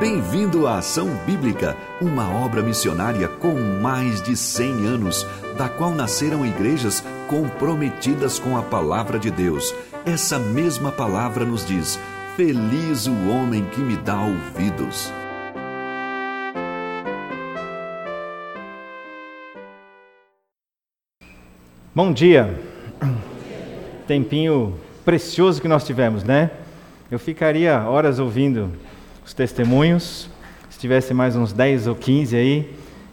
Bem-vindo à Ação Bíblica, uma obra missionária com mais de 100 anos, da qual nasceram igrejas comprometidas com a palavra de Deus. Essa mesma palavra nos diz: Feliz o homem que me dá ouvidos. Bom dia. Tempinho precioso que nós tivemos, né? Eu ficaria horas ouvindo os testemunhos. Se tivesse mais uns 10 ou 15 aí,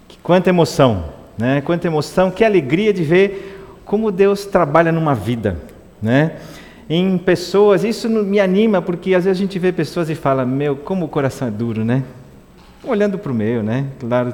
que quanta emoção, né? Quanta emoção, que alegria de ver como Deus trabalha numa vida, né? Em pessoas, isso me anima porque às vezes a gente vê pessoas e fala: "Meu, como o coração é duro, né?" Olhando para o meu, né? Claro,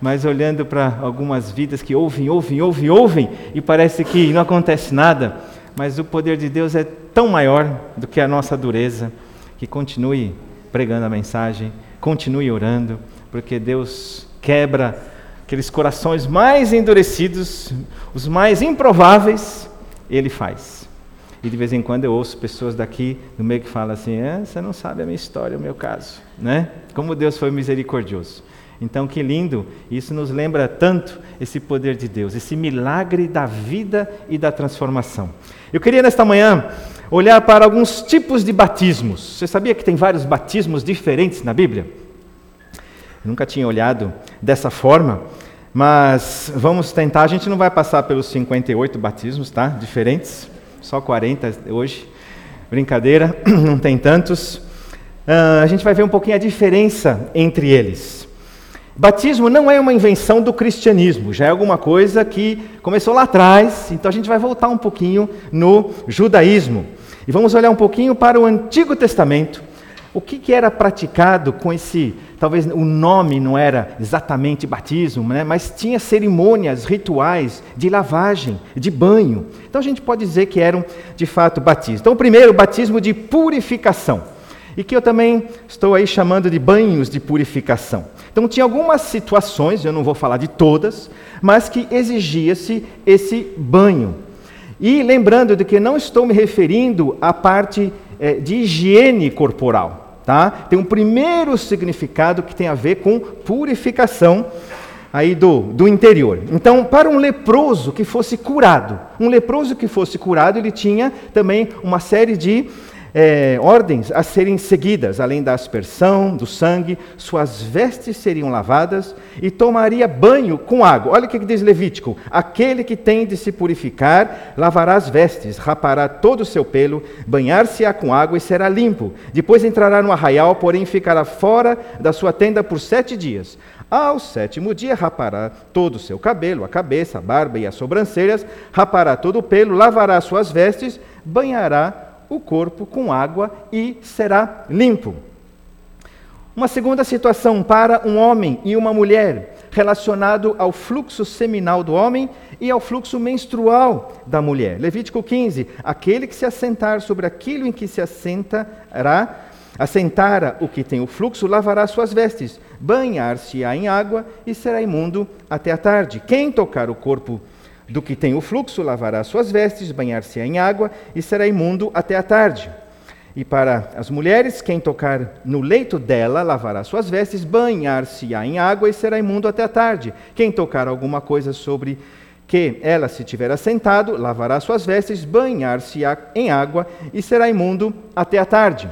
mas olhando para algumas vidas que ouvem, ouvem, ouvem, ouvem e parece que não acontece nada, mas o poder de Deus é tão maior do que a nossa dureza, que continue pregando a mensagem, continue orando, porque Deus quebra aqueles corações mais endurecidos, os mais improváveis, Ele faz. E de vez em quando eu ouço pessoas daqui no meio que falam assim: ah, você não sabe a minha história, o meu caso, né? Como Deus foi misericordioso. Então, que lindo, isso nos lembra tanto esse poder de Deus, esse milagre da vida e da transformação. Eu queria nesta manhã olhar para alguns tipos de batismos. Você sabia que tem vários batismos diferentes na Bíblia? Eu nunca tinha olhado dessa forma, mas vamos tentar. A gente não vai passar pelos 58 batismos, tá? Diferentes, só 40 hoje. Brincadeira, não tem tantos. Uh, a gente vai ver um pouquinho a diferença entre eles. Batismo não é uma invenção do cristianismo, já é alguma coisa que começou lá atrás, então a gente vai voltar um pouquinho no judaísmo. E vamos olhar um pouquinho para o Antigo Testamento. O que, que era praticado com esse, talvez o nome não era exatamente batismo, né? mas tinha cerimônias, rituais de lavagem, de banho. Então a gente pode dizer que eram de fato batismos. Então, primeiro, batismo de purificação. E que eu também estou aí chamando de banhos de purificação. Então tinha algumas situações, eu não vou falar de todas, mas que exigia-se esse banho. E lembrando de que não estou me referindo à parte é, de higiene corporal. Tá? Tem um primeiro significado que tem a ver com purificação aí do, do interior. Então, para um leproso que fosse curado, um leproso que fosse curado, ele tinha também uma série de é, ordens a serem seguidas, além da aspersão do sangue, suas vestes seriam lavadas e tomaria banho com água. Olha o que diz Levítico: aquele que tem de se purificar, lavará as vestes, rapará todo o seu pelo, banhar-se-á com água e será limpo. Depois entrará no arraial, porém ficará fora da sua tenda por sete dias. Ao sétimo dia, rapará todo o seu cabelo, a cabeça, a barba e as sobrancelhas, rapará todo o pelo, lavará suas vestes, banhará o corpo com água e será limpo. Uma segunda situação para um homem e uma mulher, relacionado ao fluxo seminal do homem e ao fluxo menstrual da mulher. Levítico 15: aquele que se assentar sobre aquilo em que se assentará, assentara o que tem o fluxo, lavará suas vestes, banhar-se-á em água e será imundo até a tarde. Quem tocar o corpo do que tem o fluxo, lavará suas vestes, banhar-se em água e será imundo até a tarde. E para as mulheres, quem tocar no leito dela, lavará suas vestes, banhar-se-á em água e será imundo até a tarde. Quem tocar alguma coisa sobre que ela se tiver assentado, lavará suas vestes, banhar-se-á em água e será imundo até a tarde.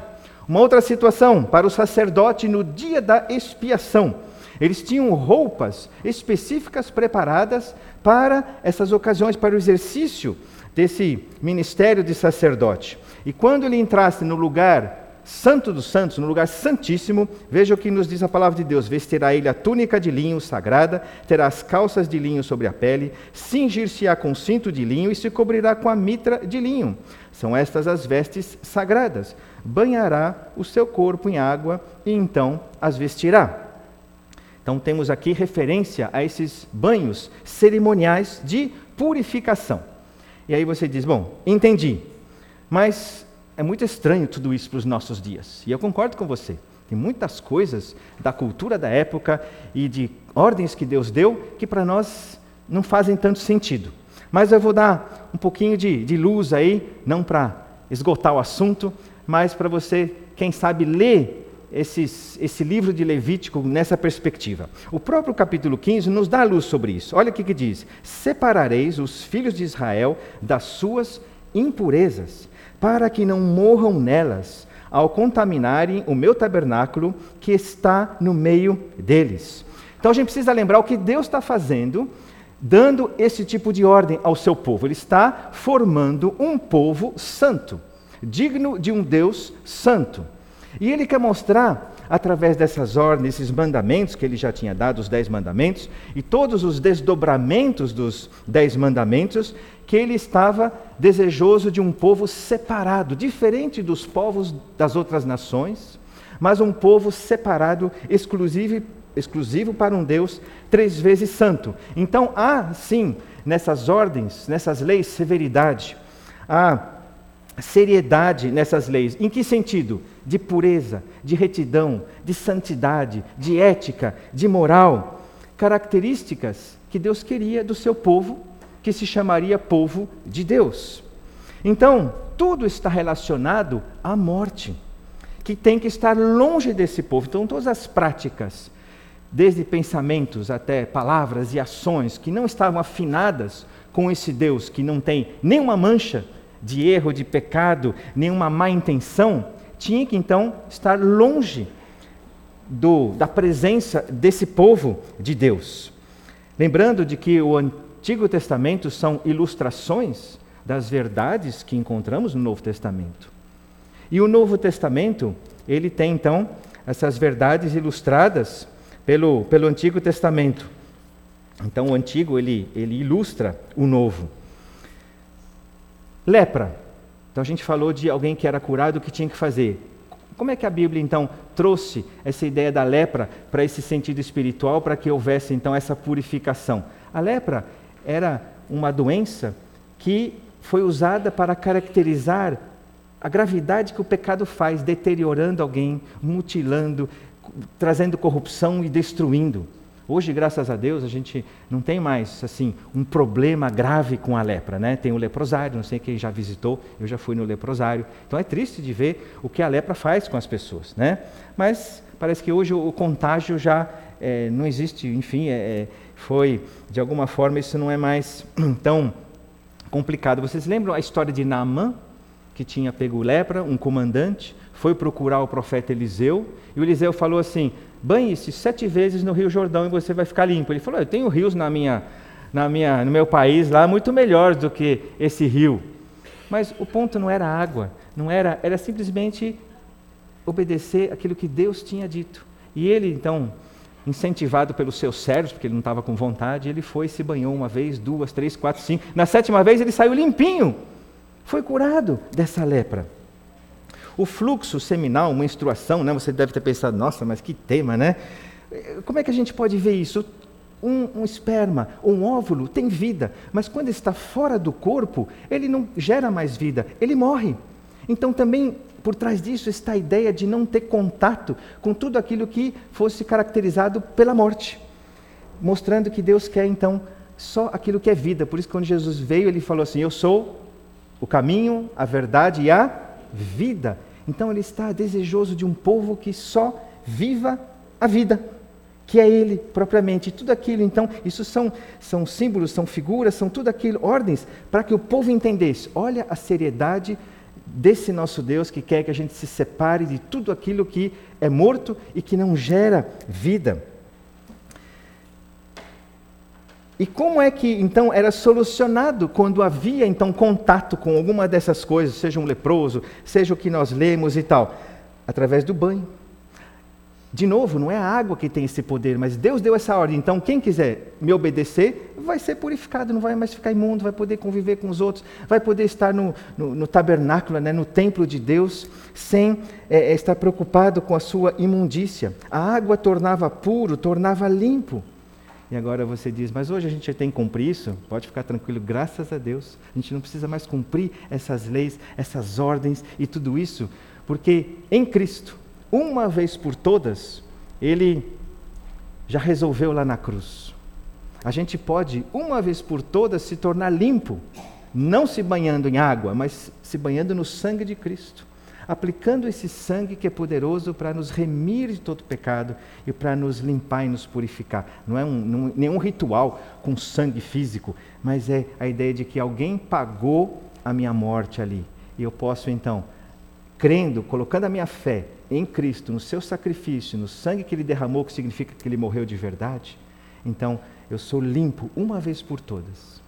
Uma outra situação, para o sacerdote no dia da expiação. Eles tinham roupas específicas preparadas para essas ocasiões, para o exercício desse ministério de sacerdote. E quando ele entrasse no lugar santo dos santos, no lugar santíssimo, veja o que nos diz a palavra de Deus: vestirá ele a túnica de linho sagrada, terá as calças de linho sobre a pele, cingir-se-á com cinto de linho e se cobrirá com a mitra de linho. São estas as vestes sagradas. Banhará o seu corpo em água e então as vestirá. Então temos aqui referência a esses banhos cerimoniais de purificação. E aí você diz: bom, entendi, mas é muito estranho tudo isso para os nossos dias. E eu concordo com você. Tem muitas coisas da cultura da época e de ordens que Deus deu que para nós não fazem tanto sentido. Mas eu vou dar um pouquinho de, de luz aí, não para esgotar o assunto, mas para você, quem sabe, ler esses, esse livro de Levítico nessa perspectiva? O próprio capítulo 15 nos dá luz sobre isso. Olha o que, que diz: Separareis os filhos de Israel das suas impurezas, para que não morram nelas, ao contaminarem o meu tabernáculo que está no meio deles. Então a gente precisa lembrar o que Deus está fazendo, dando esse tipo de ordem ao seu povo. Ele está formando um povo santo, digno de um Deus santo. E ele quer mostrar, através dessas ordens, esses mandamentos que ele já tinha dado, os dez mandamentos, e todos os desdobramentos dos dez mandamentos, que ele estava desejoso de um povo separado, diferente dos povos das outras nações, mas um povo separado, exclusivo, exclusivo para um Deus três vezes santo. Então há, sim, nessas ordens, nessas leis, severidade. Há seriedade nessas leis. Em que sentido? De pureza, de retidão, de santidade, de ética, de moral. Características que Deus queria do seu povo, que se chamaria povo de Deus. Então, tudo está relacionado à morte, que tem que estar longe desse povo. Então, todas as práticas, desde pensamentos até palavras e ações que não estavam afinadas com esse Deus que não tem nenhuma mancha, de erro, de pecado, nenhuma má intenção, tinha que então estar longe do, da presença desse povo de Deus. Lembrando de que o Antigo Testamento são ilustrações das verdades que encontramos no Novo Testamento. E o Novo Testamento, ele tem então essas verdades ilustradas pelo, pelo Antigo Testamento. Então o Antigo ele, ele ilustra o Novo. Lepra. Então a gente falou de alguém que era curado, o que tinha que fazer. Como é que a Bíblia então trouxe essa ideia da lepra para esse sentido espiritual, para que houvesse então essa purificação? A lepra era uma doença que foi usada para caracterizar a gravidade que o pecado faz, deteriorando alguém, mutilando, trazendo corrupção e destruindo. Hoje, graças a Deus, a gente não tem mais assim um problema grave com a lepra, né? Tem o leprosário, não sei quem já visitou, eu já fui no leprosário. Então é triste de ver o que a lepra faz com as pessoas, né? Mas parece que hoje o, contágio já é, não existe, enfim, é, foi de alguma forma isso não é mais tão complicado. Vocês lembram a história de Naamã, que tinha pego lepra, um comandante, foi procurar o profeta Eliseu, e o Eliseu falou assim: banhe-se sete vezes no Rio Jordão e você vai ficar limpo. Ele falou: Eu tenho rios na minha, na minha, no meu país lá muito melhores do que esse rio. Mas o ponto não era água, não era, era simplesmente obedecer aquilo que Deus tinha dito. E ele então, incentivado pelos seus servos, porque ele não estava com vontade, ele foi se banhou uma vez, duas, três, quatro, cinco. Na sétima vez ele saiu limpinho, foi curado dessa lepra. O fluxo seminal, menstruação, né? você deve ter pensado, nossa, mas que tema, né? Como é que a gente pode ver isso? Um, um, esperma, um óvulo tem vida, mas quando está fora do corpo, ele não gera mais vida, ele morre. Então também por trás disso está a ideia de não ter contato com tudo aquilo que fosse caracterizado pela morte, mostrando que Deus quer então só aquilo que é vida. Por isso, quando Jesus veio, ele falou assim: Eu sou o caminho, a verdade e a vida. Então ele está desejoso de um povo que só viva a vida, que é ele propriamente. Tudo aquilo, então, isso são, são símbolos, são figuras, são tudo aquilo, ordens, para que o povo entendesse. Olha a seriedade desse nosso Deus que quer que a gente se separe de tudo aquilo que é morto e que não gera vida. E como é que então era solucionado quando havia então contato com alguma dessas coisas, seja um leproso, seja o que nós lemos e tal? Através do banho. De novo, não é a água que tem esse poder, mas Deus deu essa ordem. Então, quem quiser me obedecer, vai ser purificado, não vai mais ficar imundo, vai poder conviver com os outros, vai poder estar no, no, no tabernáculo, né, no templo de Deus, sem é, estar preocupado com a sua imundícia. A água tornava puro, tornava limpo. E agora você diz, mas hoje a gente tem que cumprir isso? Pode ficar tranquilo, graças a Deus. A gente não precisa mais cumprir essas leis, essas ordens e tudo isso, porque em Cristo, uma vez por todas, Ele já resolveu lá na cruz. A gente pode, uma vez por todas, se tornar limpo, não se banhando em água, mas se banhando no sangue de Cristo. Aplicando esse sangue que é poderoso para nos remir de todo pecado e para nos limpar e nos purificar. Não é um, não, nenhum ritual com sangue físico, mas é a ideia de que alguém pagou a minha morte ali. E eu posso então, crendo, colocando a minha fé em Cristo, no seu sacrifício, no sangue que ele derramou, que significa que ele morreu de verdade, então eu sou limpo uma vez por todas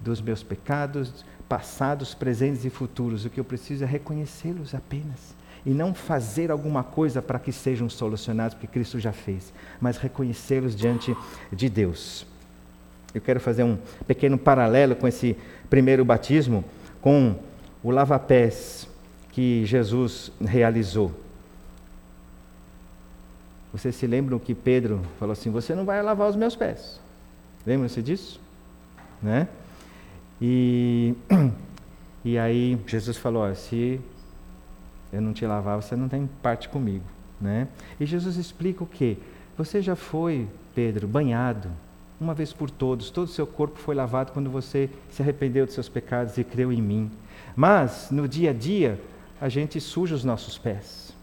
dos meus pecados passados, presentes e futuros. O que eu preciso é reconhecê-los apenas e não fazer alguma coisa para que sejam solucionados, porque Cristo já fez, mas reconhecê-los diante de Deus. Eu quero fazer um pequeno paralelo com esse primeiro batismo, com o lava-pés que Jesus realizou. Vocês se lembram que Pedro falou assim: Você não vai lavar os meus pés. Lembram-se disso? Né? E, e aí Jesus falou: se eu não te lavar, você não tem parte comigo. Né? E Jesus explica o que? Você já foi, Pedro, banhado uma vez por todos, todo o seu corpo foi lavado quando você se arrependeu dos seus pecados e creu em mim. Mas no dia a dia, a gente suja os nossos pés,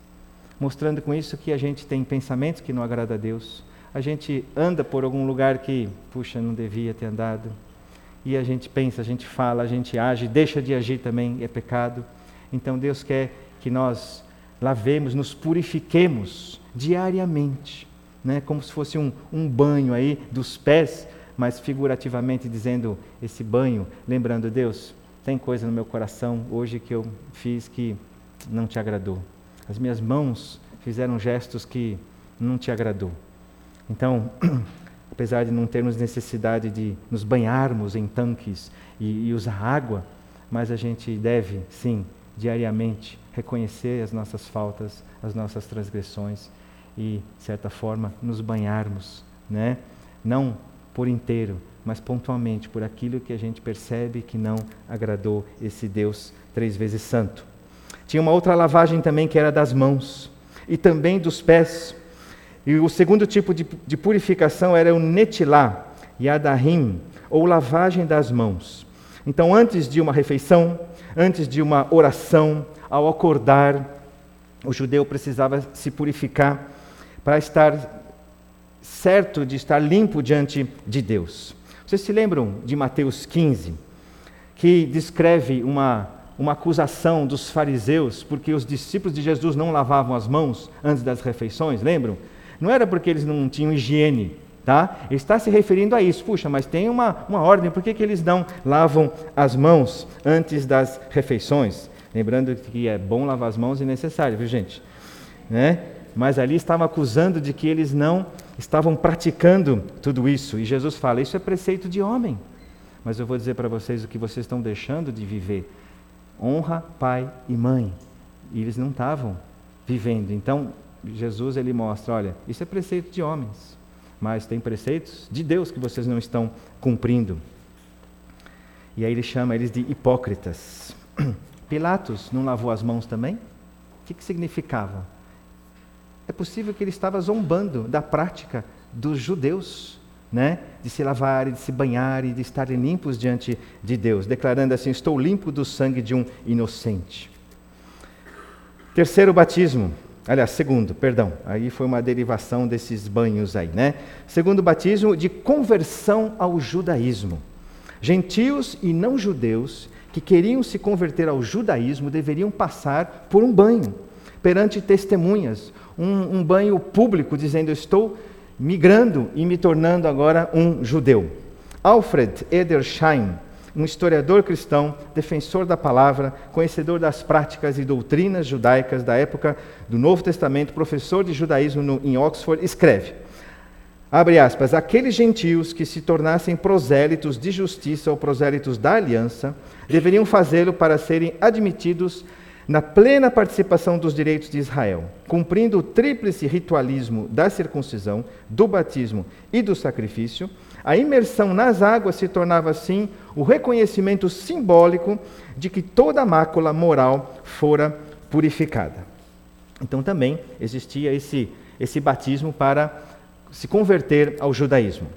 mostrando com isso que a gente tem pensamentos que não agradam a Deus. A gente anda por algum lugar que, puxa, não devia ter andado e a gente pensa, a gente fala, a gente age, deixa de agir também é pecado. Então Deus quer que nós lavemos, nos purifiquemos diariamente, né? como se fosse um, um banho aí dos pés, mas figurativamente dizendo esse banho, lembrando Deus, tem coisa no meu coração hoje que eu fiz que não te agradou. As minhas mãos fizeram gestos que não te agradou. Então, apesar de não termos necessidade de nos banharmos em tanques e, e usar água, mas a gente deve, sim, diariamente reconhecer as nossas faltas, as nossas transgressões e, de certa forma, nos banharmos, né? Não por inteiro, mas pontualmente por aquilo que a gente percebe que não agradou esse Deus três vezes santo. Tinha uma outra lavagem também que era das mãos e também dos pés. E o segundo tipo de, de purificação era o netilá, yadahim, ou lavagem das mãos. Então, antes de uma refeição, antes de uma oração, ao acordar, o judeu precisava se purificar para estar certo de estar limpo diante de Deus. Vocês se lembram de Mateus 15, que descreve uma, uma acusação dos fariseus porque os discípulos de Jesus não lavavam as mãos antes das refeições? Lembram? Não era porque eles não tinham higiene, tá? Ele está se referindo a isso. Puxa, mas tem uma, uma ordem, por que, que eles não lavam as mãos antes das refeições? Lembrando que é bom lavar as mãos e necessário, viu gente? Né? Mas ali estavam acusando de que eles não estavam praticando tudo isso. E Jesus fala: Isso é preceito de homem. Mas eu vou dizer para vocês o que vocês estão deixando de viver. Honra pai e mãe. E eles não estavam vivendo. Então, Jesus ele mostra, olha, isso é preceito de homens, mas tem preceitos de Deus que vocês não estão cumprindo. E aí ele chama eles de hipócritas. Pilatos não lavou as mãos também? O que, que significava? É possível que ele estava zombando da prática dos judeus, né? de se lavar, de se banhar e de estarem limpos diante de Deus, declarando assim: Estou limpo do sangue de um inocente. Terceiro batismo, Aliás, segundo, perdão, aí foi uma derivação desses banhos aí, né? Segundo batismo de conversão ao judaísmo. Gentios e não judeus que queriam se converter ao judaísmo deveriam passar por um banho perante testemunhas, um, um banho público dizendo: Estou migrando e me tornando agora um judeu. Alfred Edersheim, um historiador cristão, defensor da palavra, conhecedor das práticas e doutrinas judaicas da época do Novo Testamento, professor de judaísmo no, em Oxford, escreve: abre aspas, aqueles gentios que se tornassem prosélitos de justiça ou prosélitos da aliança deveriam fazê-lo para serem admitidos na plena participação dos direitos de Israel, cumprindo o tríplice ritualismo da circuncisão, do batismo e do sacrifício, a imersão nas águas se tornava assim o reconhecimento simbólico de que toda mácula moral fora purificada. Então também existia esse, esse batismo para se converter ao judaísmo.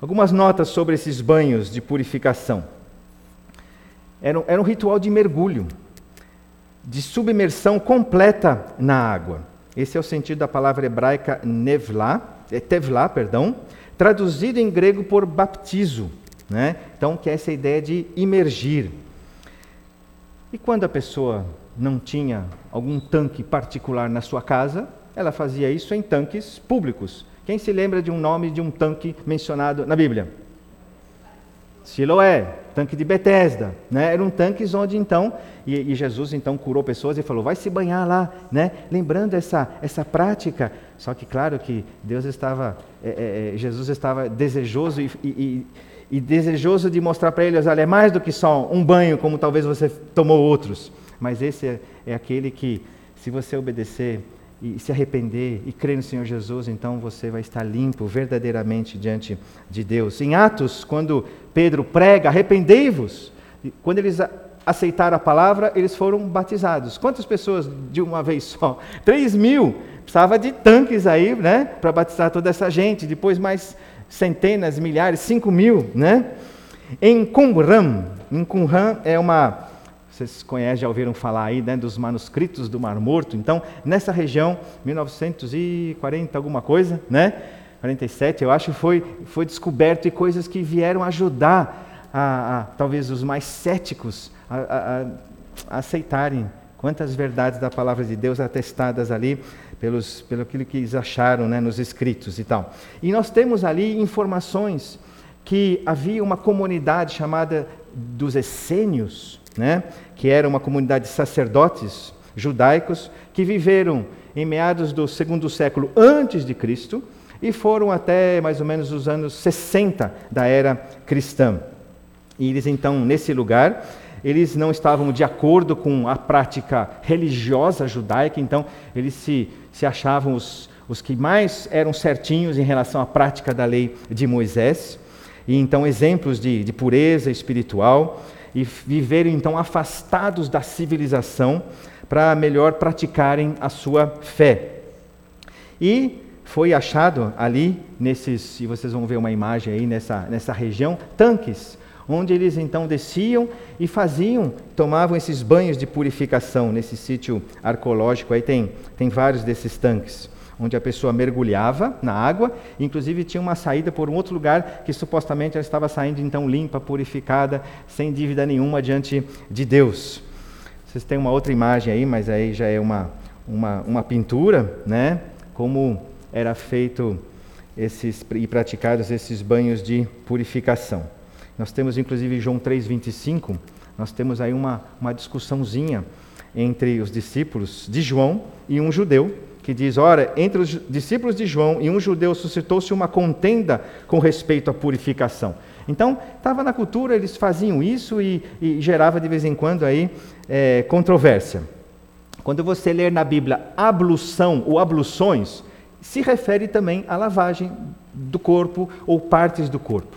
Algumas notas sobre esses banhos de purificação. Era, era um ritual de mergulho. de submersão completa na água. Esse é o sentido da palavra hebraica nevlá, é tevlá, perdão, traduzido em grego por baptizo, né? Então, que é essa ideia de imergir. E quando a pessoa não tinha algum tanque particular na sua casa, ela fazia isso em tanques públicos. Quem se lembra de um nome de um tanque mencionado na Bíblia? Siloé, tanque de Betesda, né? Eram tanques onde então e, e, Jesus então curou pessoas e falou: vai se banhar lá, né? Lembrando essa essa prática. Só que claro que Deus estava, é, é, é Jesus estava desejoso e, e, e desejoso de mostrar para eles: olha, é mais do que só um banho, como talvez você tomou outros. Mas esse é, é aquele que, se você obedecer e se arrepender e crer no Senhor Jesus, então você vai estar limpo verdadeiramente diante de Deus. Em Atos, quando Pedro prega, arrependei-vos, quando eles aceitaram a palavra, eles foram batizados. Quantas pessoas de uma vez só? Três mil. Precisava de tanques aí, né, para batizar toda essa gente. Depois mais centenas, milhares, cinco mil, né? Em Qumran, em Qumran é uma vocês conhecem, já ouviram falar aí né, dos manuscritos do Mar Morto. Então, nessa região, 1940 alguma coisa, né? 47, eu acho, foi, foi descoberto e coisas que vieram ajudar a, a talvez os mais céticos a, a, a, aceitarem quantas verdades da palavra de Deus atestadas ali pelos, pelo aquilo que eles acharam né, nos escritos e tal. E nós temos ali informações que havia uma comunidade chamada dos essênios, né, que era uma comunidade de sacerdotes judaicos que viveram em meados do segundo século antes de Cristo e foram até mais ou menos os anos 60 da era cristã. E eles então, nesse lugar, eles não estavam de acordo com a prática religiosa judaica, então eles se, se achavam os, os que mais eram certinhos em relação à prática da lei de Moisés, e então exemplos de, de pureza espiritual e viveram então afastados da civilização para melhor praticarem a sua fé. E foi achado ali, nesses, e vocês vão ver uma imagem aí nessa, nessa região, tanques, onde eles então desciam e faziam, tomavam esses banhos de purificação nesse sítio arqueológico. Aí tem, tem vários desses tanques onde a pessoa mergulhava na água, inclusive tinha uma saída por um outro lugar que supostamente ela estava saindo então limpa, purificada, sem dívida nenhuma diante de Deus. Vocês têm uma outra imagem aí, mas aí já é uma, uma, uma pintura, né? Como era feito esses e praticados esses banhos de purificação. Nós temos inclusive João 3:25, nós temos aí uma, uma discussãozinha entre os discípulos de João e um judeu que diz: Ora, entre os discípulos de João e um judeu suscitou-se uma contenda com respeito à purificação. Então, estava na cultura, eles faziam isso e, e gerava de vez em quando aí é, controvérsia. Quando você ler na Bíblia ablução ou abluções, se refere também à lavagem do corpo ou partes do corpo.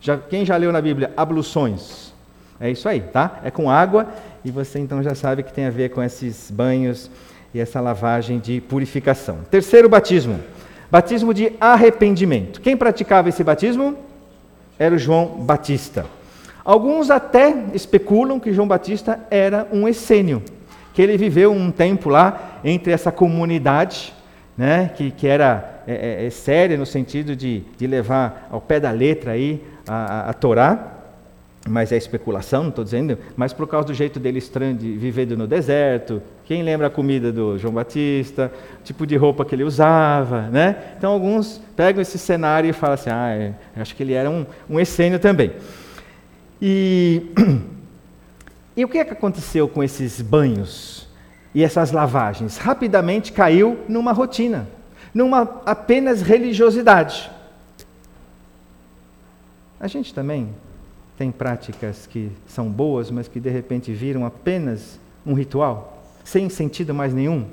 Já, quem já leu na Bíblia abluções? É isso aí, tá? É com água e você então já sabe que tem a ver com esses banhos e essa lavagem de purificação. Terceiro batismo, batismo de arrependimento. Quem praticava esse batismo? Era o João Batista. Alguns até especulam que João Batista era um essênio, que ele viveu um tempo lá entre essa comunidade, né, que, que era é, é, é séria no sentido de, de levar ao pé da letra aí a, a, a Torá, mas é especulação, não estou dizendo, mas por causa do jeito dele estranho de viver no deserto. Quem lembra a comida do João Batista, tipo de roupa que ele usava, né? Então alguns pegam esse cenário e falam assim, ah, é, acho que ele era um, um essênio também. E, e o que é que aconteceu com esses banhos e essas lavagens? Rapidamente caiu numa rotina, numa apenas religiosidade. A gente também tem práticas que são boas, mas que de repente viram apenas um ritual, sem sentido mais nenhum.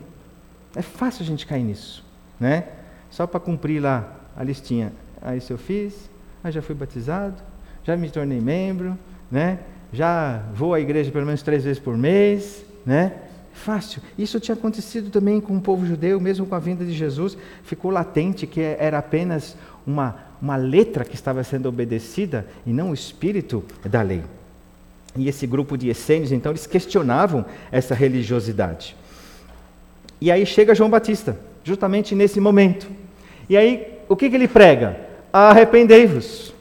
É fácil a gente cair nisso, né? Só para cumprir lá a listinha. Ah, isso eu fiz, ah, já fui batizado, já me tornei membro, né? Já vou à igreja pelo menos três vezes por mês, né? Fácil. Isso tinha acontecido também com o povo judeu, mesmo com a vinda de Jesus, ficou latente que era apenas uma, uma letra que estava sendo obedecida e não o espírito da lei. e esse grupo de essênios, então, eles questionavam essa religiosidade. E aí chega João Batista, justamente nesse momento. E aí, o que, que ele prega? Arrependei-vos.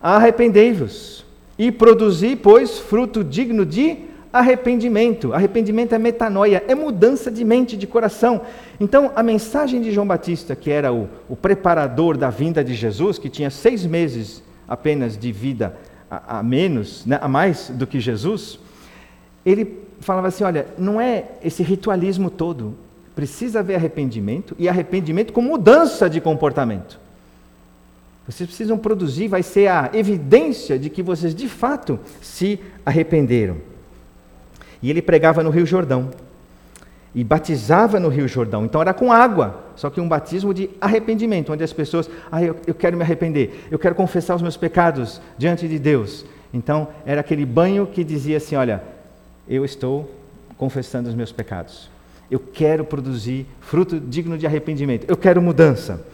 Arrependei-vos. E produzi, pois, fruto digno de arrependimento. Arrependimento é metanoia, é mudança de mente, de coração. Então, a mensagem de João Batista, que era o, o preparador da vinda de Jesus, que tinha seis meses apenas de vida a, a menos, né, a mais do que Jesus, ele falava assim: olha, não é esse ritualismo todo. Precisa haver arrependimento e arrependimento com mudança de comportamento. Vocês precisam produzir, vai ser a evidência de que vocês de fato se arrependeram. E ele pregava no Rio Jordão. E batizava no Rio Jordão. Então era com água, só que um batismo de arrependimento, onde as pessoas, ah, eu, eu quero me arrepender, eu quero confessar os meus pecados diante de Deus. Então era aquele banho que dizia assim: olha, eu estou confessando os meus pecados. Eu quero produzir fruto digno de arrependimento. Eu quero mudança.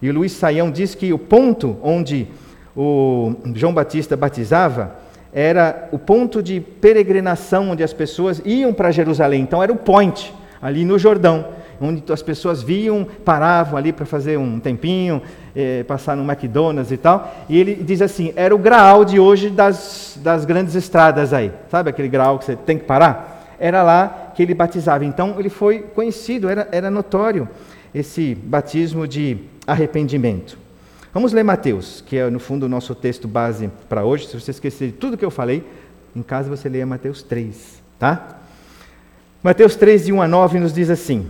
E o Luiz Saião diz que o ponto onde o João Batista batizava era o ponto de peregrinação onde as pessoas iam para Jerusalém. Então era o point, ali no Jordão, onde as pessoas viam, paravam ali para fazer um tempinho, eh, passar no McDonald's e tal. E ele diz assim: era o graal de hoje das, das grandes estradas aí. Sabe aquele graal que você tem que parar? Era lá que ele batizava. Então ele foi conhecido, era, era notório esse batismo de arrependimento. Vamos ler Mateus, que é no fundo o nosso texto base para hoje. Se você esquecer de tudo que eu falei, em casa você leia Mateus 3, tá? Mateus 3, de 1 a 9, nos diz assim: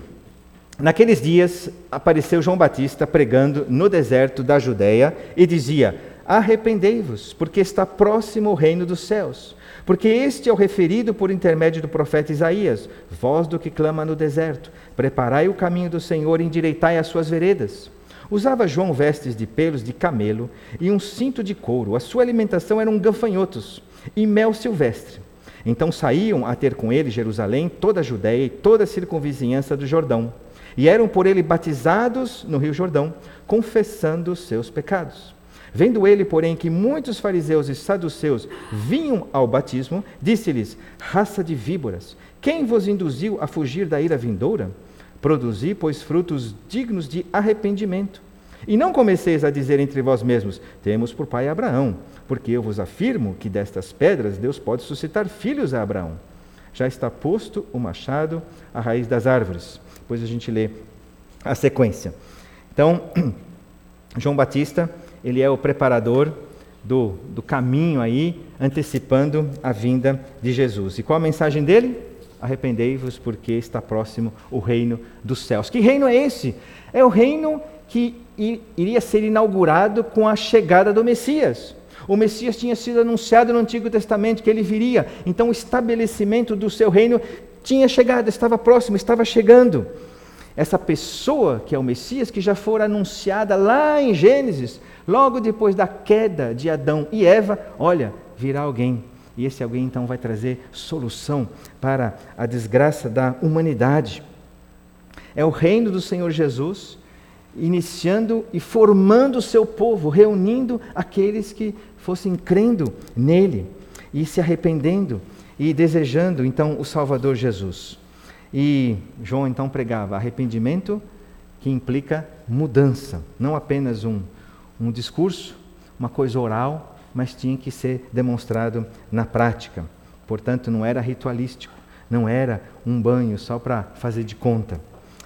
Naqueles dias apareceu João Batista pregando no deserto da Judéia e dizia: Arrependei-vos, porque está próximo o reino dos céus. Porque este é o referido por intermédio do profeta Isaías, voz do que clama no deserto: Preparai o caminho do Senhor e endireitai as suas veredas. Usava João vestes de pelos de camelo e um cinto de couro. A sua alimentação eram gafanhotos e mel silvestre. Então saíam a ter com ele Jerusalém, toda a Judéia e toda a circunvizinhança do Jordão. E eram por ele batizados no Rio Jordão, confessando os seus pecados. Vendo ele, porém, que muitos fariseus e saduceus vinham ao batismo, disse-lhes: Raça de víboras, quem vos induziu a fugir da ira vindoura? Produzi, pois, frutos dignos de arrependimento. E não comeceis a dizer entre vós mesmos: Temos por pai Abraão, porque eu vos afirmo que destas pedras Deus pode suscitar filhos a Abraão. Já está posto o machado à raiz das árvores. Depois a gente lê a sequência. Então, João Batista, ele é o preparador do, do caminho aí, antecipando a vinda de Jesus. E qual a mensagem dele? Arrependei-vos, porque está próximo o reino dos céus. Que reino é esse? É o reino que iria ser inaugurado com a chegada do Messias. O Messias tinha sido anunciado no Antigo Testamento que ele viria, então o estabelecimento do seu reino tinha chegado, estava próximo, estava chegando. Essa pessoa que é o Messias, que já fora anunciada lá em Gênesis, logo depois da queda de Adão e Eva, olha, virá alguém e esse alguém então vai trazer solução para a desgraça da humanidade. É o reino do Senhor Jesus iniciando e formando o seu povo, reunindo aqueles que fossem crendo nele e se arrependendo e desejando então o Salvador Jesus. E João então pregava arrependimento que implica mudança, não apenas um, um discurso, uma coisa oral, mas tinha que ser demonstrado na prática. Portanto, não era ritualístico, não era um banho só para fazer de conta.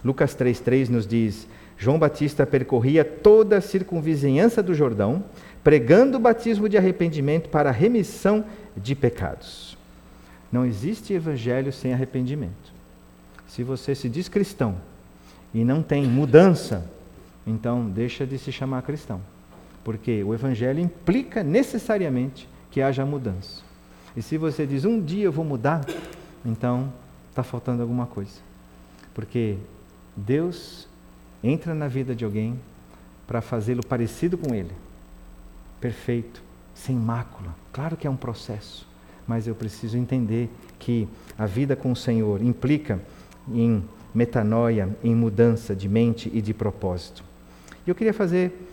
Lucas 3,3 nos diz: João Batista percorria toda a circunvizinhança do Jordão, pregando o batismo de arrependimento para a remissão de pecados. Não existe evangelho sem arrependimento. Se você se diz cristão e não tem mudança, então deixa de se chamar cristão porque o Evangelho implica necessariamente que haja mudança. E se você diz, um dia eu vou mudar, então está faltando alguma coisa. Porque Deus entra na vida de alguém para fazê-lo parecido com Ele, perfeito, sem mácula. Claro que é um processo, mas eu preciso entender que a vida com o Senhor implica em metanoia, em mudança de mente e de propósito. E eu queria fazer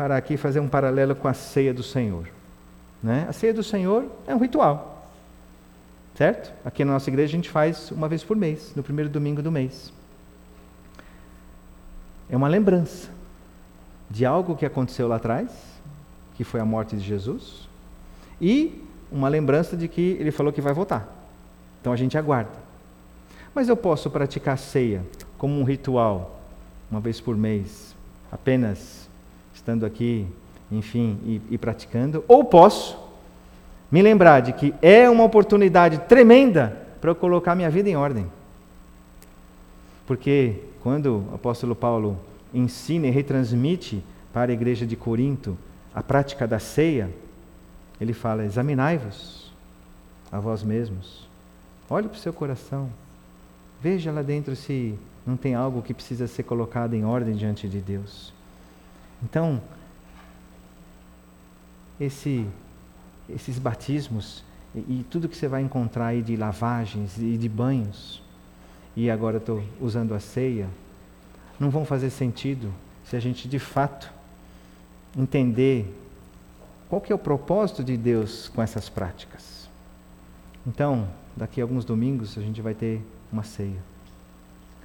para aqui fazer um paralelo com a ceia do Senhor. Né? A ceia do Senhor é um ritual. Certo? Aqui na nossa igreja a gente faz uma vez por mês, no primeiro domingo do mês. É uma lembrança de algo que aconteceu lá atrás, que foi a morte de Jesus, e uma lembrança de que ele falou que vai voltar. Então a gente aguarda. Mas eu posso praticar ceia como um ritual, uma vez por mês, apenas estando aqui, enfim, e, e praticando, ou posso me lembrar de que é uma oportunidade tremenda para eu colocar minha vida em ordem. Porque quando o apóstolo Paulo ensina e retransmite para a igreja de Corinto a prática da ceia, ele fala: examinai-vos a vós mesmos, olhe para o seu coração, veja lá dentro se não tem algo que precisa ser colocado em ordem diante de Deus. Então, esse, esses batismos e, e, tudo que você vai encontrar aí de lavagens e de banhos, e agora estou usando a ceia, não vão fazer sentido se a gente de fato entender qual que é o propósito de Deus com essas práticas. Então, daqui a alguns domingos a gente vai ter uma ceia.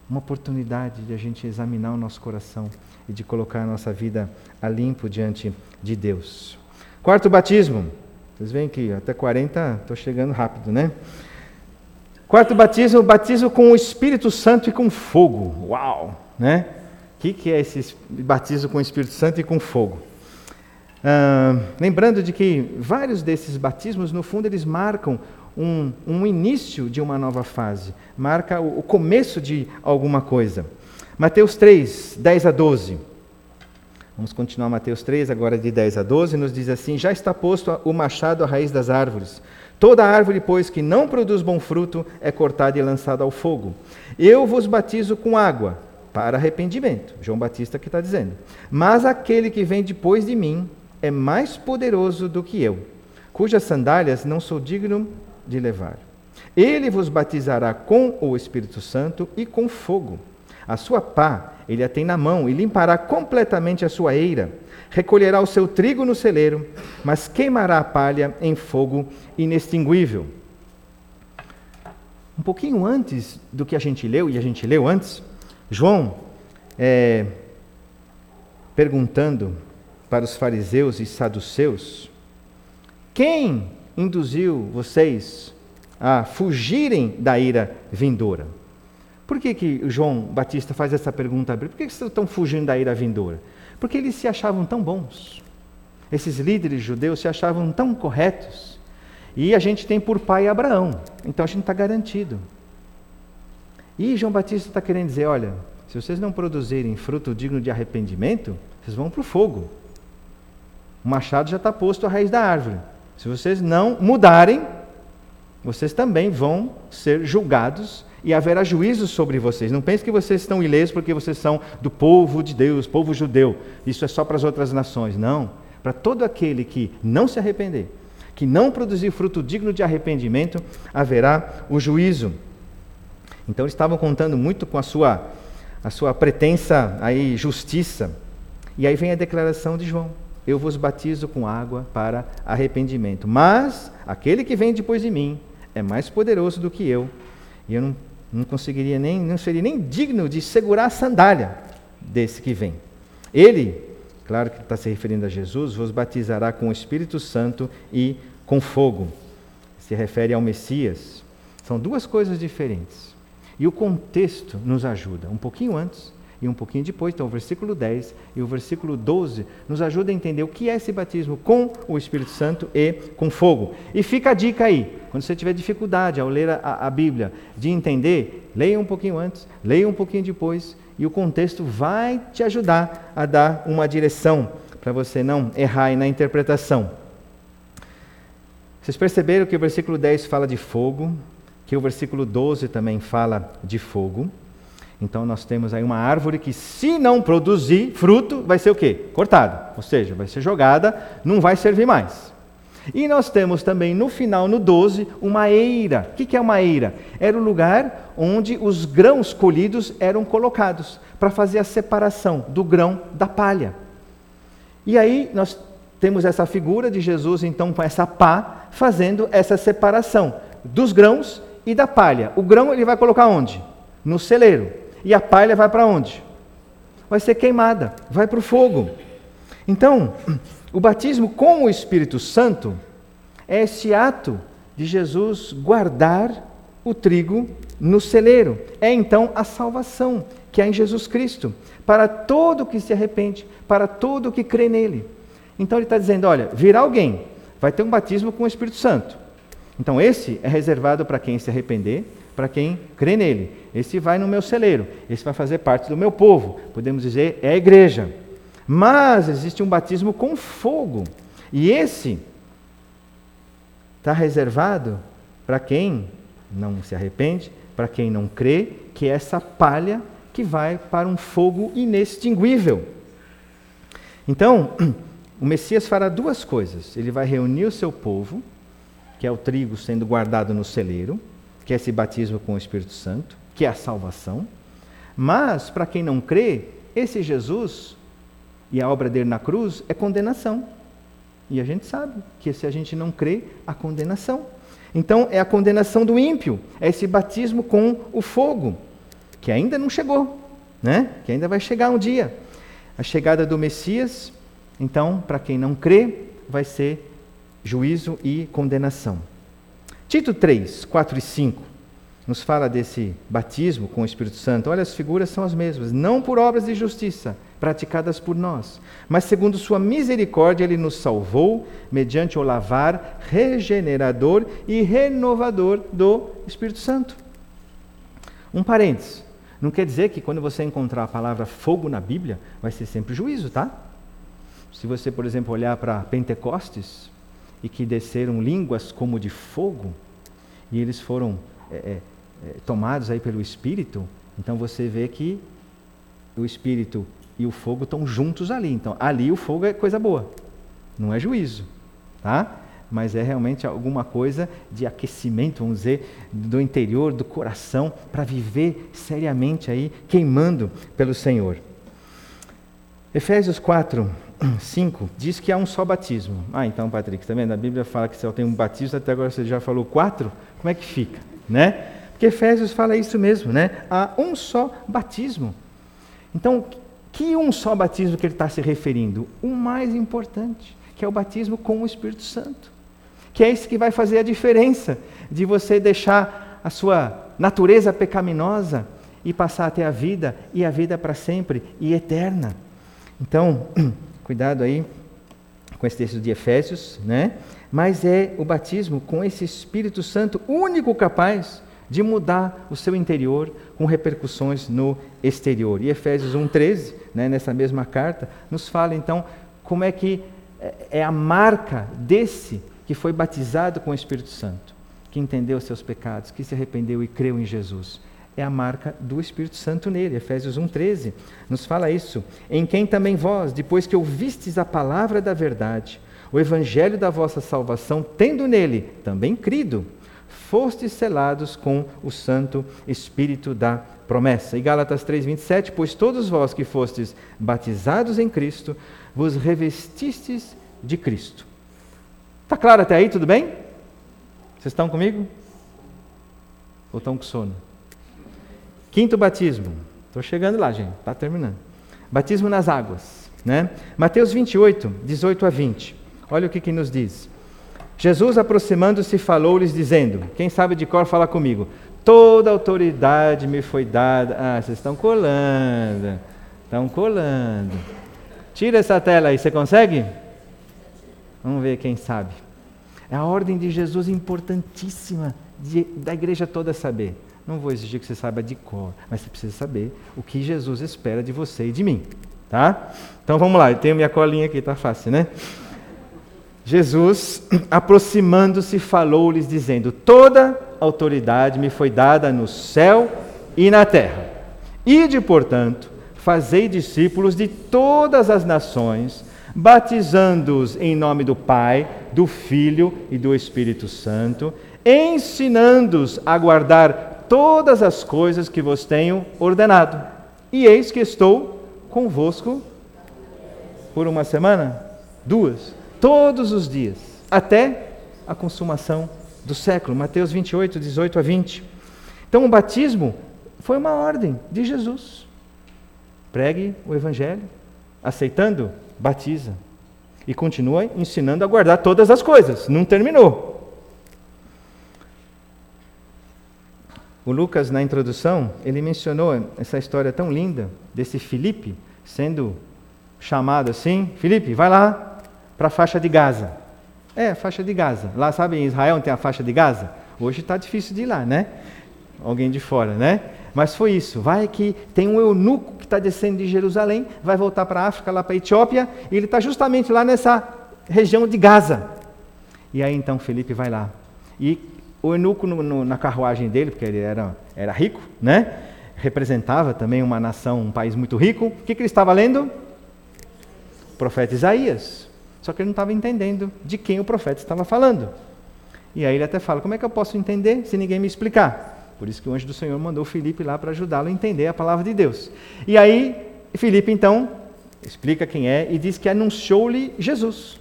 Uma oportunidade de a gente examinar o nosso coração e de colocar a nossa vida a limpo diante de Deus. Quarto batismo. Vocês veem que até 40 estou chegando rápido, né? Quarto batismo, batismo com o Espírito Santo e com fogo. Uau! Né? O que, que é esse batismo com o Espírito Santo e com fogo? Ah, lembrando de que vários desses batismos, no fundo, eles marcam um, um início de uma nova fase, marca o, o começo de alguma coisa. Mateus 3, 10 a 12. Vamos continuar Mateus 3, agora de 10 a 12, nos diz assim: Já está posto o machado à raiz das árvores. Toda árvore, pois, que não produz bom fruto, é cortada e lançada ao fogo. Eu vos batizo com água, para arrependimento. João Batista que está dizendo. Mas aquele que vem depois de mim é mais poderoso do que eu, cujas sandálias não sou digno de levar. Ele vos batizará com o Espírito Santo e com fogo. A sua pá ele a tem na mão e limpará completamente a sua eira. Recolherá o seu trigo no celeiro, mas queimará a palha em fogo inextinguível. Um pouquinho antes do que a gente leu, e a gente leu antes, João, é, perguntando para os fariseus e saduceus: Quem induziu vocês a fugirem da ira vindoura? Por que, que João Batista faz essa pergunta? Por que vocês estão fugindo da ira vindoura? Porque eles se achavam tão bons. Esses líderes judeus se achavam tão corretos. E a gente tem por pai Abraão. Então a gente está garantido. E João Batista está querendo dizer: olha, se vocês não produzirem fruto digno de arrependimento, vocês vão para o fogo. O machado já está posto à raiz da árvore. Se vocês não mudarem, vocês também vão ser julgados e haverá juízo sobre vocês. Não pense que vocês estão ilesos porque vocês são do povo de Deus, povo judeu. Isso é só para as outras nações. Não. Para todo aquele que não se arrepender, que não produzir fruto digno de arrependimento, haverá o juízo. Então eles estavam contando muito com a sua, a sua pretensa aí, justiça. E aí vem a declaração de João eu vos batizo com água para arrependimento. Mas aquele que vem depois de mim é mais poderoso do que eu, e eu não, não conseguiria nem, não seria nem digno de segurar a sandália desse que vem. Ele, claro que está se referindo a Jesus, vos batizará com o Espírito Santo e com fogo. Se refere ao Messias. São duas coisas diferentes. E o contexto nos ajuda. Um pouquinho antes, e um pouquinho depois, então o versículo 10 e o versículo 12 nos ajuda a entender o que é esse batismo com o Espírito Santo e com fogo. E fica a dica aí, quando você tiver dificuldade ao ler a, a Bíblia, de entender, leia um pouquinho antes, leia um pouquinho depois, e o contexto vai te ajudar a dar uma direção para você não errar na interpretação. Vocês perceberam que o versículo 10 fala de fogo, que o versículo 12 também fala de fogo. Então nós temos aí uma árvore que, se não produzir fruto, vai ser o quê? Cortada. Ou seja, vai ser jogada, não vai servir mais. E nós temos também no final, no 12, uma eira. O que é uma eira? Era o lugar onde os grãos colhidos eram colocados para fazer a separação do grão da palha. E aí nós temos essa figura de Jesus, então, com essa pá, fazendo essa separação dos grãos e da palha. O grão ele vai colocar onde? No celeiro. E a palha vai para onde? Vai ser queimada, vai para o fogo. Então, o batismo com o Espírito Santo é esse ato de Jesus guardar o trigo no celeiro. É então a salvação que há em Jesus Cristo, para todo que se arrepende, para todo que crê nele. Então ele está dizendo: olha, virá alguém, vai ter um batismo com o Espírito Santo. Então esse é reservado para quem se arrepender, para quem crê nele. Esse vai no meu celeiro, esse vai fazer parte do meu povo. Podemos dizer, é a igreja. Mas existe um batismo com fogo. E esse está reservado para quem não se arrepende, para quem não crê, que é essa palha que vai para um fogo inextinguível. Então, o Messias fará duas coisas. Ele vai reunir o seu povo, que é o trigo sendo guardado no celeiro, que é esse batismo com o Espírito Santo, que é a salvação. Mas, para quem não crê, esse Jesus e a obra dele na cruz é condenação. E a gente sabe que se a gente não crê, há condenação. Então é a condenação do ímpio, é esse batismo com o fogo, que ainda não chegou, né? Que ainda vai chegar um dia. A chegada do Messias, então, para quem não crê, vai ser juízo e condenação. Tito 3, 4 e 5 nos fala desse batismo com o Espírito Santo. Olha, as figuras são as mesmas, não por obras de justiça, praticadas por nós. Mas segundo sua misericórdia, ele nos salvou mediante o lavar regenerador e renovador do Espírito Santo. Um parênteses. Não quer dizer que quando você encontrar a palavra fogo na Bíblia, vai ser sempre juízo, tá? Se você, por exemplo, olhar para Pentecostes e que desceram línguas como de fogo, e eles foram é, é, é tomados aí pelo Espírito, então você vê que o Espírito e o fogo estão juntos ali. Então, ali o fogo é coisa boa, não é juízo, tá? Mas é realmente alguma coisa de aquecimento, vamos dizer, do interior, do coração, para viver seriamente aí, queimando pelo Senhor. Efésios 4, 5 diz que há um só batismo. Ah, então, Patrick, também tá a Bíblia fala que só tem um batismo, até agora você já falou quatro, como é que fica? Né? Porque Efésios fala isso mesmo, né? Há um só batismo. Então, que um só batismo que ele está se referindo? O mais importante, que é o batismo com o Espírito Santo. Que é esse que vai fazer a diferença de você deixar a sua natureza pecaminosa e passar até a vida, e a vida para sempre e eterna. Então, cuidado aí com esse texto de Efésios, né? Mas é o batismo com esse Espírito Santo, único capaz de mudar o seu interior com repercussões no exterior. E Efésios 1,13, né, nessa mesma carta, nos fala então como é que é, é a marca desse que foi batizado com o Espírito Santo, que entendeu os seus pecados, que se arrependeu e creu em Jesus. É a marca do Espírito Santo nele. Efésios 1,13 nos fala isso. Em quem também vós, depois que ouvistes a palavra da verdade, o evangelho da vossa salvação, tendo nele também crido, fostes selados com o Santo Espírito da promessa. E Gálatas 3:27, pois todos vós que fostes batizados em Cristo, vos revestistes de Cristo. Está claro até aí, tudo bem? Vocês estão comigo? Ou estão com sono? Quinto batismo. Estou chegando lá, gente. Está terminando. Batismo nas águas. Né? Mateus 28, 18 a 20. Olha o que, que nos diz. Jesus, aproximando-se, falou-lhes, dizendo: Quem sabe de cor, fala comigo. Toda autoridade me foi dada. Ah, vocês estão colando. Estão colando. Tira essa tela aí, você consegue? Vamos ver quem sabe. É a ordem de Jesus importantíssima de, da igreja toda saber. Não vou exigir que você saiba de cor, mas você precisa saber o que Jesus espera de você e de mim. Tá? Então vamos lá, eu tenho minha colinha aqui, tá fácil, né? Jesus, aproximando-se, falou-lhes, dizendo: Toda autoridade me foi dada no céu e na terra. Ide, portanto, fazei discípulos de todas as nações, batizando-os em nome do Pai, do Filho e do Espírito Santo, ensinando-os a guardar todas as coisas que vos tenho ordenado. E eis que estou convosco por uma semana, duas todos os dias, até a consumação do século. Mateus 28, 18 a 20. Então, o batismo foi uma ordem de Jesus. Pregue o Evangelho, aceitando, batiza. E continua ensinando a guardar todas as coisas. Não terminou. O Lucas, na introdução, ele mencionou essa história tão linda desse Filipe sendo chamado assim: Filipe, vai lá para a faixa de Gaza. É, faixa de Gaza. Lá, sabe, em Israel tem a faixa de Gaza? Hoje está difícil de ir lá, né? Alguém de fora, né? Mas foi isso. Vai que tem um eunuco que está descendo de Jerusalém, vai voltar para a África, lá para a Etiópia, e ele está justamente lá nessa região de Gaza. E aí então Felipe vai lá. E o eunuco no, no, na carruagem dele, porque ele era, era rico, né? representava também uma nação, um país muito rico. O que, que ele estava lendo? O profeta Isaías. Só que ele não estava entendendo de quem o profeta estava falando. E aí ele até fala: como é que eu posso entender se ninguém me explicar? Por isso que o anjo do Senhor mandou Filipe lá para ajudá-lo a entender a palavra de Deus. E aí, Filipe então explica quem é e diz que anunciou-lhe Jesus.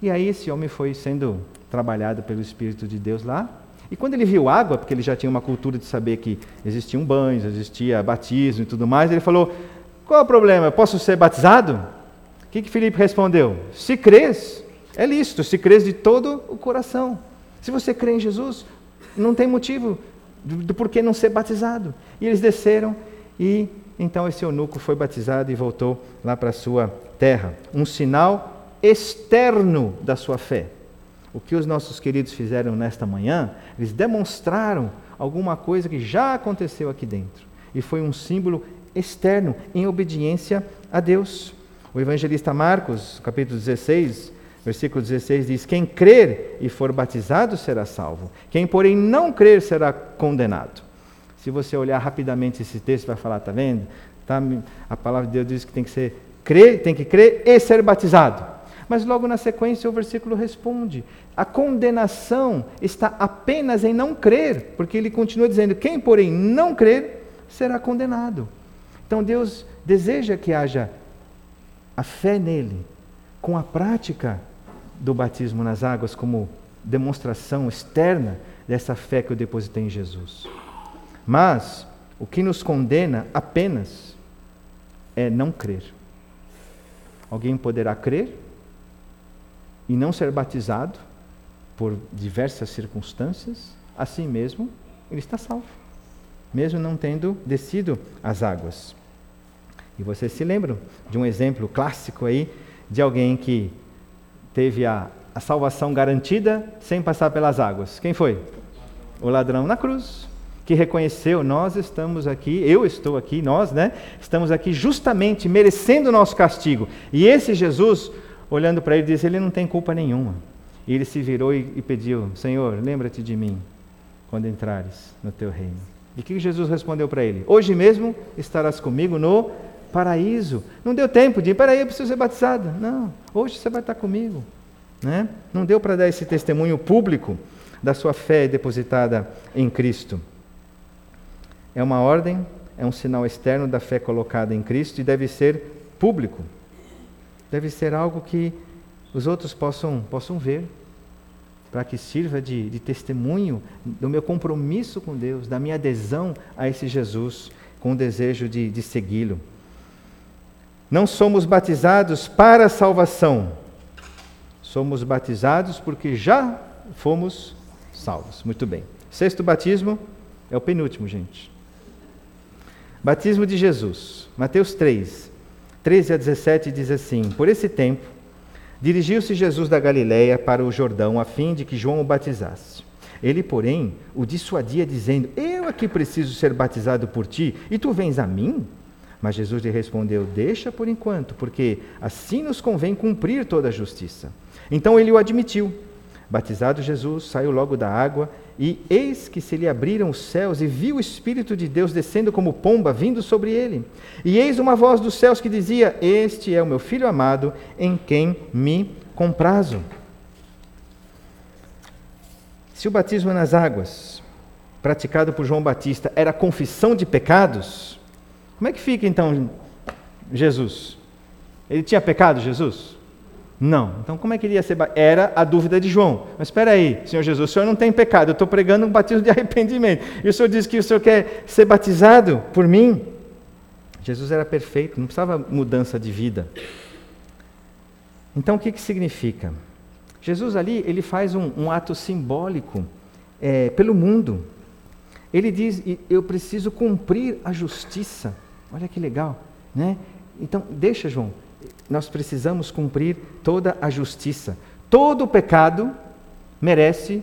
E aí esse homem foi sendo trabalhado pelo Espírito de Deus lá. E quando ele viu água, porque ele já tinha uma cultura de saber que existiam banhos, existia batismo e tudo mais, ele falou: Qual é o problema? Eu posso ser batizado? O que, que Filipe respondeu? Se crês, é lícito, se crês de todo o coração. Se você crê em Jesus, não tem motivo do, do porquê não ser batizado. E eles desceram e então esse eunuco foi batizado e voltou lá para a sua terra. Um sinal externo da sua fé. O que os nossos queridos fizeram nesta manhã, eles demonstraram alguma coisa que já aconteceu aqui dentro. E foi um símbolo externo, em obediência a Deus. O evangelista Marcos, capítulo 16, versículo 16, diz: Quem crer e for batizado será salvo, quem, porém, não crer será condenado. Se você olhar rapidamente esse texto, vai falar, está vendo? Tá, a palavra de Deus diz que tem que ser crer, tem que crer e ser batizado. Mas logo na sequência o versículo responde: a condenação está apenas em não crer, porque ele continua dizendo: quem, porém, não crer, será condenado. Então Deus deseja que haja a fé nele, com a prática do batismo nas águas como demonstração externa dessa fé que eu depositei em Jesus. Mas o que nos condena apenas é não crer. Alguém poderá crer e não ser batizado por diversas circunstâncias, assim mesmo ele está salvo, mesmo não tendo descido as águas. E vocês se lembram de um exemplo clássico aí de alguém que teve a, a salvação garantida sem passar pelas águas. Quem foi? O ladrão na cruz, que reconheceu: nós estamos aqui, eu estou aqui, nós, né? Estamos aqui justamente merecendo o nosso castigo. E esse Jesus olhando para ele, disse: Ele não tem culpa nenhuma. E ele se virou e, e pediu: Senhor, lembra-te de mim quando entrares no teu reino. E o que Jesus respondeu para ele? Hoje mesmo estarás comigo no paraíso. Não deu tempo de, peraí, eu preciso ser batizado. Não, hoje você vai estar comigo. Né? Não deu para dar esse testemunho público da sua fé depositada em Cristo. É uma ordem, é um sinal externo da fé colocada em Cristo e deve ser público deve ser algo que os outros possam, possam ver, para que sirva de, de testemunho do meu compromisso com Deus, da minha adesão a esse Jesus, com o desejo de, de segui-lo. Não somos batizados para a salvação, somos batizados porque já fomos salvos. Muito bem. Sexto batismo é o penúltimo, gente. Batismo de Jesus. Mateus 3, 13 a 17 diz assim: Por esse tempo, dirigiu-se Jesus da Galiléia para o Jordão, a fim de que João o batizasse. Ele, porém, o dissuadia, dizendo: Eu aqui preciso ser batizado por ti, e tu vens a mim? Mas Jesus lhe respondeu: Deixa por enquanto, porque assim nos convém cumprir toda a justiça. Então ele o admitiu. Batizado Jesus, saiu logo da água, e eis que se lhe abriram os céus, e viu o Espírito de Deus descendo como pomba, vindo sobre ele. E eis uma voz dos céus que dizia: Este é o meu filho amado, em quem me comprazo. Se o batismo nas águas, praticado por João Batista, era confissão de pecados, como é que fica então Jesus? Ele tinha pecado, Jesus? Não. Então, como é que ele ia ser batizado? Era a dúvida de João. Mas espera aí, Senhor Jesus, o Senhor não tem pecado, eu estou pregando um batismo de arrependimento. E o Senhor diz que o Senhor quer ser batizado por mim? Jesus era perfeito, não precisava mudança de vida. Então, o que, que significa? Jesus ali, ele faz um, um ato simbólico é, pelo mundo. Ele diz, eu preciso cumprir a justiça. Olha que legal, né? Então, deixa, João, nós precisamos cumprir toda a justiça. Todo pecado merece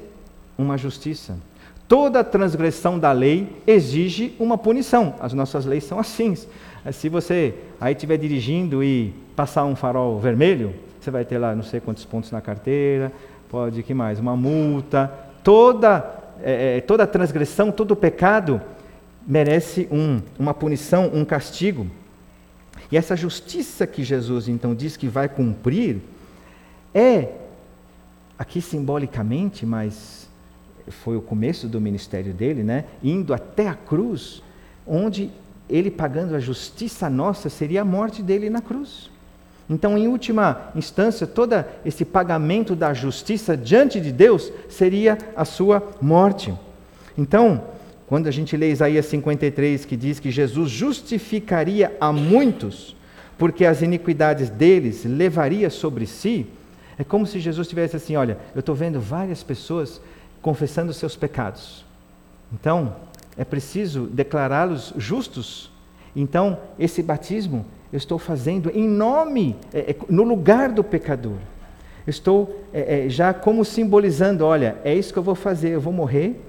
uma justiça. Toda transgressão da lei exige uma punição. As nossas leis são assim. Se você aí estiver dirigindo e passar um farol vermelho, você vai ter lá não sei quantos pontos na carteira, pode que mais, uma multa. Toda é, é toda transgressão, todo pecado merece um, uma punição, um castigo. E essa justiça que Jesus então diz que vai cumprir é, aqui simbolicamente, mas foi o começo do ministério dele, né? Indo até a cruz, onde ele pagando a justiça nossa seria a morte dele na cruz. Então, em última instância, todo esse pagamento da justiça diante de Deus seria a sua morte. Então, quando a gente lê Isaías 53, que diz que Jesus justificaria a muitos, porque as iniquidades deles levaria sobre si, é como se Jesus tivesse assim: olha, eu estou vendo várias pessoas confessando seus pecados. Então, é preciso declará-los justos. Então, esse batismo eu estou fazendo em nome, é, é, no lugar do pecador. Estou é, é, já como simbolizando: olha, é isso que eu vou fazer, eu vou morrer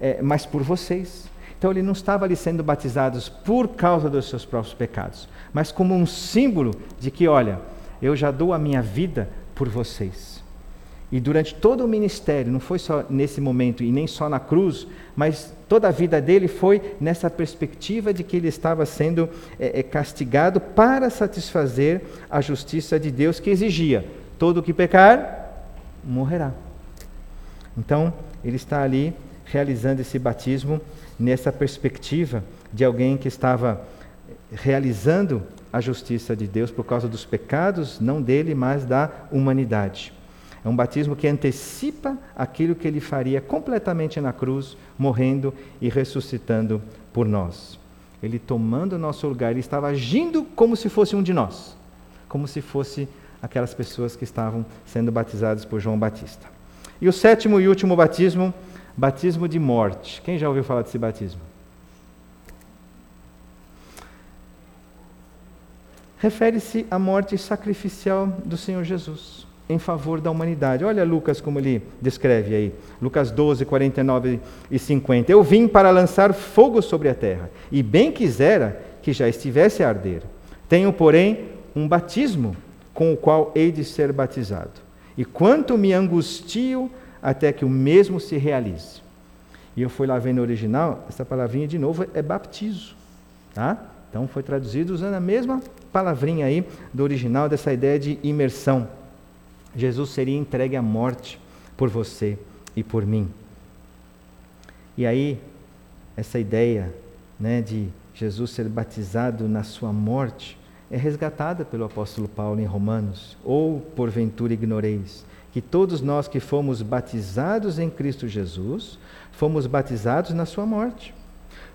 é, mas por vocês. Então ele não estava ali sendo batizados por causa dos seus próprios pecados, mas como um símbolo de que, olha, eu já dou a minha vida por vocês. E durante todo o ministério, não foi só nesse momento e nem só na cruz, mas toda a vida dele foi nessa perspectiva de que ele estava sendo é, é, castigado para satisfazer a justiça de Deus que exigia: todo que pecar, morrerá. Então, ele está ali realizando esse batismo nessa perspectiva de alguém que estava realizando a justiça de Deus por causa dos pecados, não dele, mas da humanidade. É um batismo que antecipa aquilo que ele faria completamente na cruz, morrendo e ressuscitando por nós. Ele tomando o nosso lugar, ele estava agindo como se fosse um de nós, como se fosse aquelas pessoas que estavam sendo batizadas por João Batista. E o sétimo e último batismo Batismo de morte. Quem já ouviu falar desse batismo? Refere-se à morte sacrificial do Senhor Jesus em favor da humanidade. Olha Lucas como ele descreve aí. Lucas 12, 49 e 50. Eu vim para lançar fogo sobre a terra, e bem quisera que já estivesse a arder. Tenho, porém, um batismo com o qual hei de ser batizado. E quanto me angustio até que o mesmo se realize. E eu fui lá ver no original, essa palavrinha de novo é baptizo. Tá? Então foi traduzido usando a mesma palavrinha aí do original, dessa ideia de imersão. Jesus seria entregue à morte por você e por mim. E aí, essa ideia né, de Jesus ser batizado na sua morte é resgatada pelo apóstolo Paulo em Romanos. Ou porventura ignoreis que todos nós que fomos batizados em Cristo Jesus, fomos batizados na sua morte.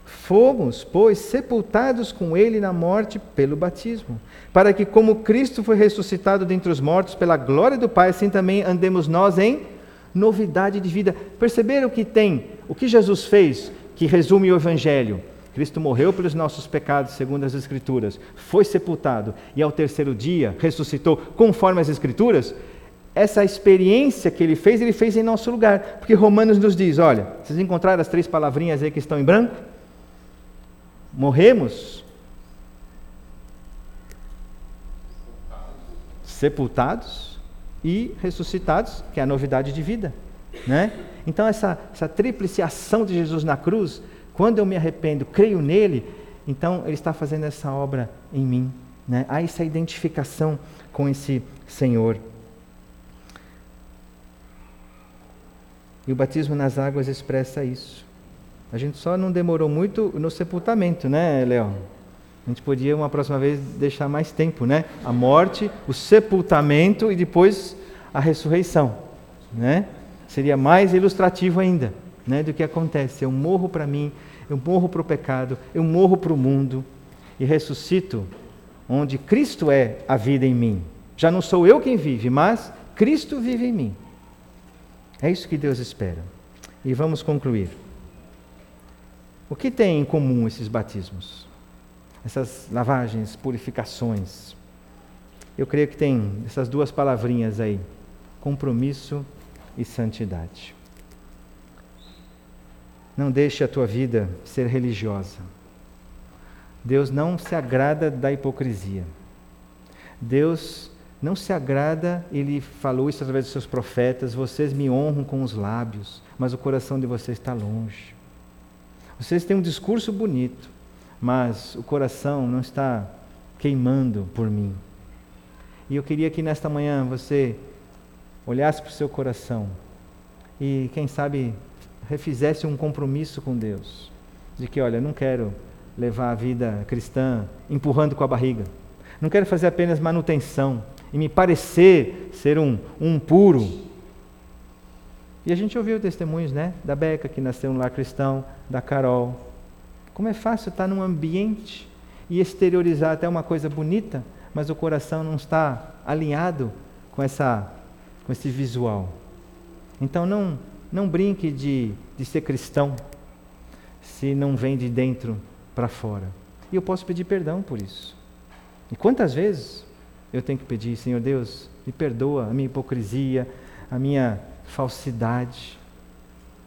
Fomos, pois, sepultados com ele na morte pelo batismo, para que, como Cristo foi ressuscitado dentre os mortos pela glória do Pai, assim também andemos nós em novidade de vida. Perceberam que tem o que Jesus fez, que resume o Evangelho? Cristo morreu pelos nossos pecados, segundo as Escrituras, foi sepultado e ao terceiro dia ressuscitou, conforme as Escrituras essa experiência que ele fez, ele fez em nosso lugar. Porque Romanos nos diz: olha, vocês encontraram as três palavrinhas aí que estão em branco? Morremos, sepultados e ressuscitados, que é a novidade de vida. Né? Então, essa, essa tríplice ação de Jesus na cruz, quando eu me arrependo, creio nele, então ele está fazendo essa obra em mim. Né? Há essa identificação com esse Senhor. E o batismo nas águas expressa isso. A gente só não demorou muito no sepultamento, né, Leão? A gente podia, uma próxima vez, deixar mais tempo, né? A morte, o sepultamento e depois a ressurreição, né? Seria mais ilustrativo ainda, né? Do que acontece. Eu morro para mim, eu morro para o pecado, eu morro para o mundo e ressuscito onde Cristo é a vida em mim. Já não sou eu quem vive, mas Cristo vive em mim. É isso que Deus espera. E vamos concluir. O que tem em comum esses batismos? Essas lavagens, purificações. Eu creio que tem essas duas palavrinhas aí: compromisso e santidade. Não deixe a tua vida ser religiosa. Deus não se agrada da hipocrisia. Deus não se agrada, ele falou isso através dos seus profetas: vocês me honram com os lábios, mas o coração de vocês está longe. Vocês têm um discurso bonito, mas o coração não está queimando por mim. E eu queria que nesta manhã você olhasse para o seu coração e, quem sabe, refizesse um compromisso com Deus. De que, olha, não quero levar a vida cristã empurrando com a barriga. Não quero fazer apenas manutenção e me parecer ser um, um puro. E a gente ouviu testemunhos, né? Da Beca, que nasceu no lar cristão, da Carol. Como é fácil estar num ambiente e exteriorizar até uma coisa bonita, mas o coração não está alinhado com, essa, com esse visual. Então não, não brinque de, de ser cristão se não vem de dentro para fora. E eu posso pedir perdão por isso. E quantas vezes eu tenho que pedir, Senhor Deus, me perdoa a minha hipocrisia, a minha falsidade.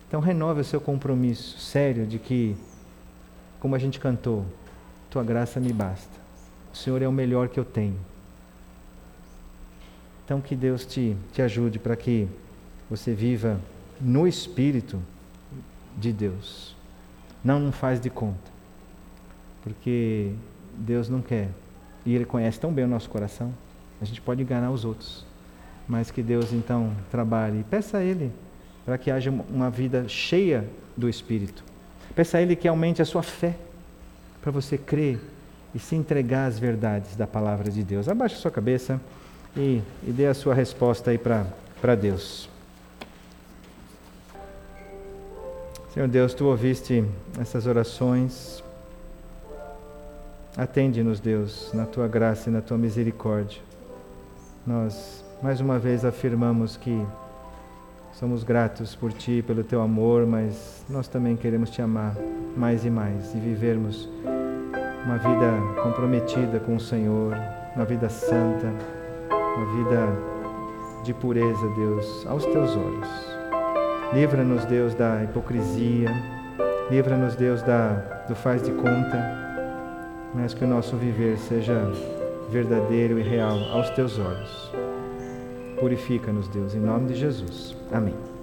Então renove o seu compromisso sério de que, como a gente cantou, tua graça me basta. O Senhor é o melhor que eu tenho. Então que Deus te, te ajude para que você viva no Espírito de Deus. Não, não faz de conta porque Deus não quer. E Ele conhece tão bem o nosso coração, a gente pode enganar os outros. Mas que Deus então trabalhe. Peça a Ele para que haja uma vida cheia do Espírito. Peça a Ele que aumente a sua fé, para você crer e se entregar às verdades da palavra de Deus. Abaixe a sua cabeça e, e dê a sua resposta aí para Deus. Senhor Deus, tu ouviste essas orações. Atende-nos, Deus, na tua graça e na tua misericórdia. Nós, mais uma vez, afirmamos que somos gratos por ti, pelo teu amor, mas nós também queremos te amar mais e mais e vivermos uma vida comprometida com o Senhor, uma vida santa, uma vida de pureza, Deus, aos teus olhos. Livra-nos, Deus, da hipocrisia, livra-nos, Deus, da, do faz de conta mas que o nosso viver seja verdadeiro e real aos teus olhos. Purifica-nos, Deus, em nome de Jesus. Amém.